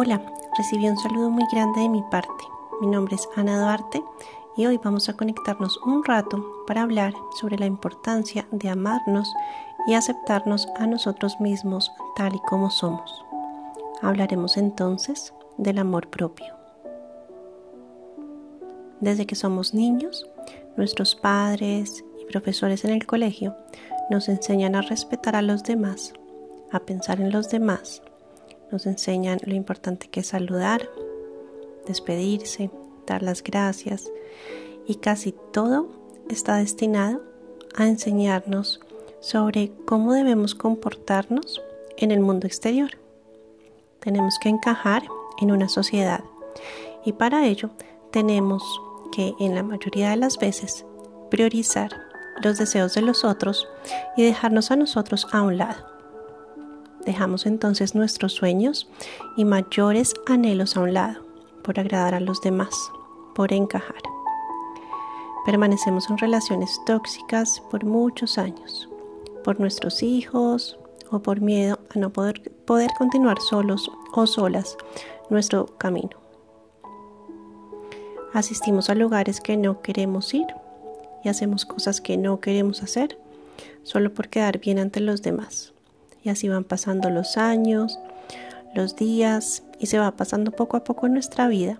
Hola, recibí un saludo muy grande de mi parte. Mi nombre es Ana Duarte y hoy vamos a conectarnos un rato para hablar sobre la importancia de amarnos y aceptarnos a nosotros mismos tal y como somos. Hablaremos entonces del amor propio. Desde que somos niños, nuestros padres y profesores en el colegio nos enseñan a respetar a los demás, a pensar en los demás nos enseñan lo importante que es saludar, despedirse, dar las gracias y casi todo está destinado a enseñarnos sobre cómo debemos comportarnos en el mundo exterior. Tenemos que encajar en una sociedad y para ello tenemos que en la mayoría de las veces priorizar los deseos de los otros y dejarnos a nosotros a un lado. Dejamos entonces nuestros sueños y mayores anhelos a un lado por agradar a los demás, por encajar. Permanecemos en relaciones tóxicas por muchos años, por nuestros hijos o por miedo a no poder, poder continuar solos o solas nuestro camino. Asistimos a lugares que no queremos ir y hacemos cosas que no queremos hacer solo por quedar bien ante los demás. Y así van pasando los años, los días y se va pasando poco a poco nuestra vida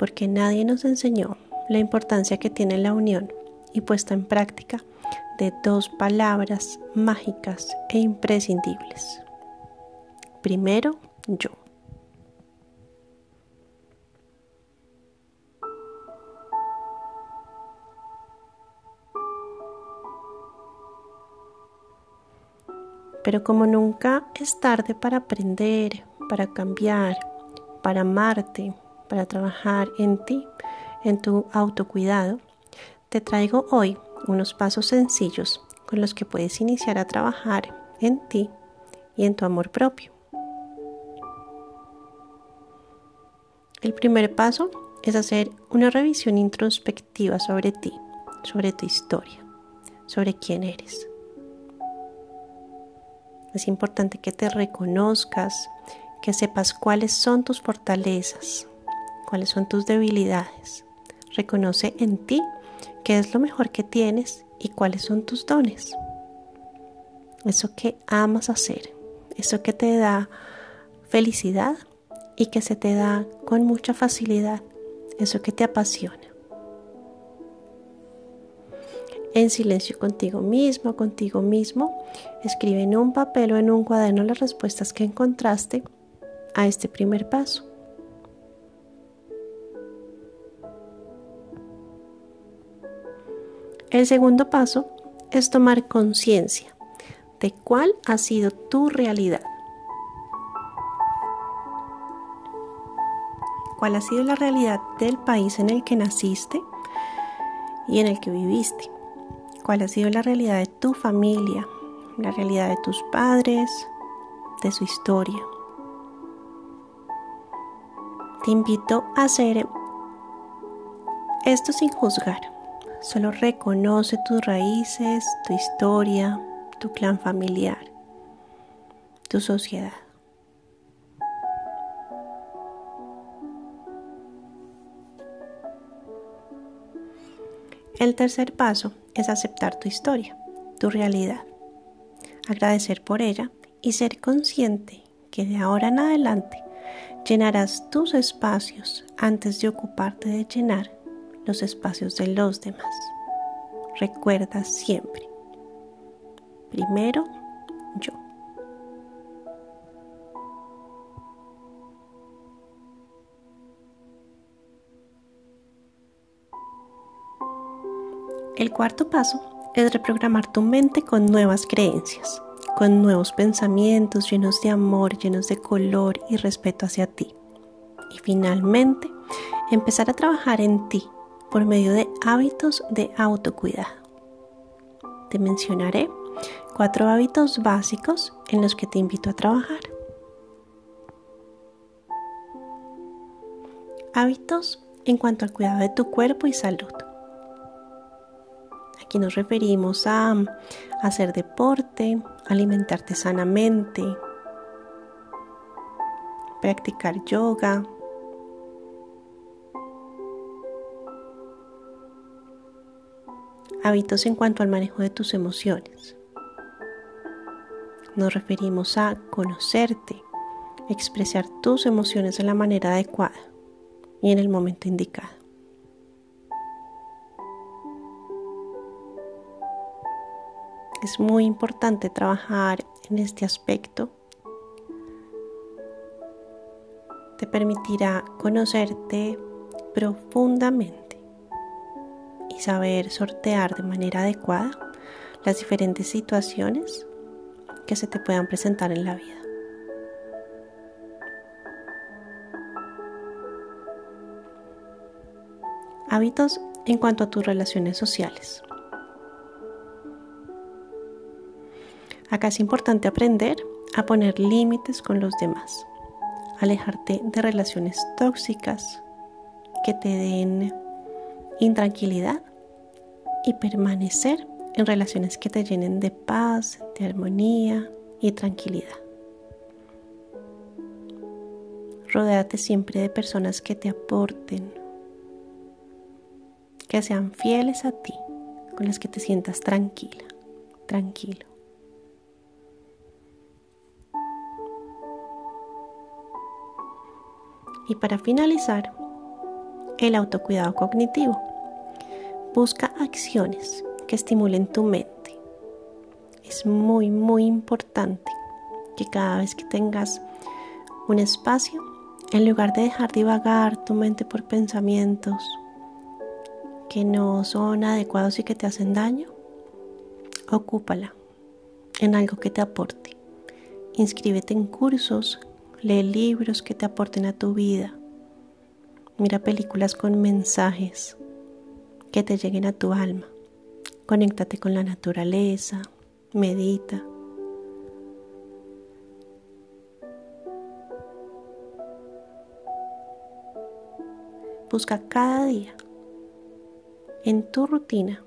porque nadie nos enseñó la importancia que tiene la unión y puesta en práctica de dos palabras mágicas e imprescindibles. Primero, yo. Pero como nunca es tarde para aprender, para cambiar, para amarte, para trabajar en ti, en tu autocuidado, te traigo hoy unos pasos sencillos con los que puedes iniciar a trabajar en ti y en tu amor propio. El primer paso es hacer una revisión introspectiva sobre ti, sobre tu historia, sobre quién eres. Es importante que te reconozcas, que sepas cuáles son tus fortalezas, cuáles son tus debilidades. Reconoce en ti qué es lo mejor que tienes y cuáles son tus dones. Eso que amas hacer, eso que te da felicidad y que se te da con mucha facilidad, eso que te apasiona en silencio contigo mismo, contigo mismo. Escribe en un papel o en un cuaderno las respuestas que encontraste a este primer paso. El segundo paso es tomar conciencia de cuál ha sido tu realidad. ¿Cuál ha sido la realidad del país en el que naciste y en el que viviste? Cuál ha sido la realidad de tu familia, la realidad de tus padres, de su historia. Te invito a hacer esto sin juzgar. Solo reconoce tus raíces, tu historia, tu clan familiar, tu sociedad. El tercer paso es aceptar tu historia, tu realidad, agradecer por ella y ser consciente que de ahora en adelante llenarás tus espacios antes de ocuparte de llenar los espacios de los demás. Recuerda siempre, primero yo. El cuarto paso es reprogramar tu mente con nuevas creencias, con nuevos pensamientos llenos de amor, llenos de color y respeto hacia ti. Y finalmente, empezar a trabajar en ti por medio de hábitos de autocuidado. Te mencionaré cuatro hábitos básicos en los que te invito a trabajar. Hábitos en cuanto al cuidado de tu cuerpo y salud. Aquí nos referimos a hacer deporte, alimentarte sanamente, practicar yoga, hábitos en cuanto al manejo de tus emociones. Nos referimos a conocerte, expresar tus emociones de la manera adecuada y en el momento indicado. Es muy importante trabajar en este aspecto. Te permitirá conocerte profundamente y saber sortear de manera adecuada las diferentes situaciones que se te puedan presentar en la vida. Hábitos en cuanto a tus relaciones sociales. Acá es importante aprender a poner límites con los demás, alejarte de relaciones tóxicas que te den intranquilidad y permanecer en relaciones que te llenen de paz, de armonía y tranquilidad. Rodéate siempre de personas que te aporten, que sean fieles a ti, con las que te sientas tranquila, tranquilo. Y para finalizar, el autocuidado cognitivo. Busca acciones que estimulen tu mente. Es muy, muy importante que cada vez que tengas un espacio, en lugar de dejar divagar tu mente por pensamientos que no son adecuados y que te hacen daño, ocúpala en algo que te aporte. Inscríbete en cursos Lee libros que te aporten a tu vida. Mira películas con mensajes que te lleguen a tu alma. Conéctate con la naturaleza. Medita. Busca cada día en tu rutina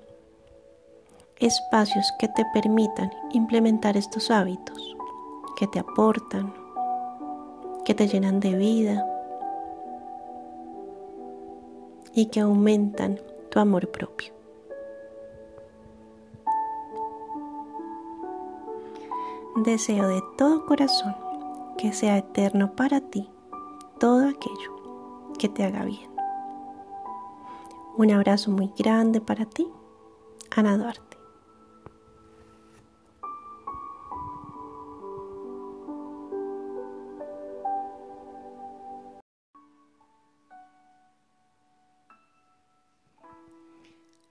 espacios que te permitan implementar estos hábitos que te aportan, que te llenan de vida y que aumentan tu amor propio. Deseo de todo corazón que sea eterno para ti todo aquello que te haga bien. Un abrazo muy grande para ti, Ana Duarte.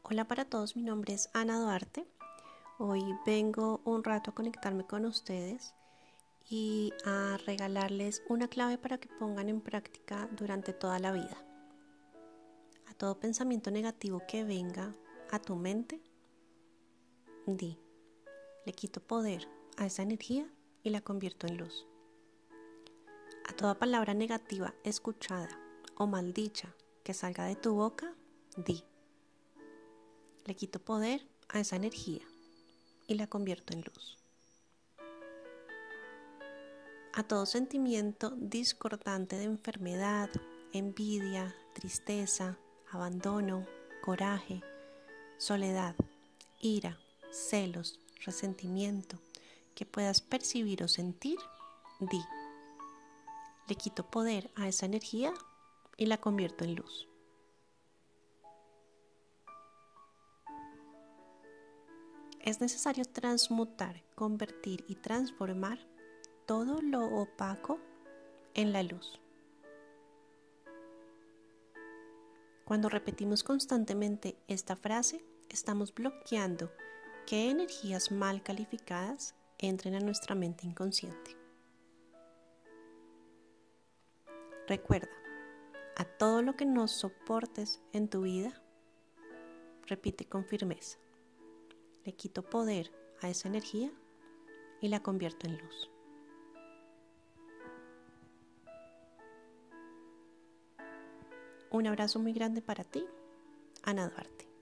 Hola para todos, mi nombre es Ana Duarte. Hoy vengo un rato a conectarme con ustedes y a regalarles una clave para que pongan en práctica durante toda la vida. A todo pensamiento negativo que venga a tu mente, di, le quito poder a esa energía y la convierto en luz. A toda palabra negativa escuchada o maldicha que salga de tu boca, di le quito poder a esa energía y la convierto en luz. A todo sentimiento discordante de enfermedad, envidia, tristeza, abandono, coraje, soledad, ira, celos, resentimiento que puedas percibir o sentir, di. Le quito poder a esa energía y la convierto en luz. Es necesario transmutar, convertir y transformar todo lo opaco en la luz. Cuando repetimos constantemente esta frase, estamos bloqueando que energías mal calificadas entren a nuestra mente inconsciente. Recuerda, a todo lo que no soportes en tu vida, repite con firmeza le quito poder a esa energía y la convierto en luz. Un abrazo muy grande para ti, Ana Duarte.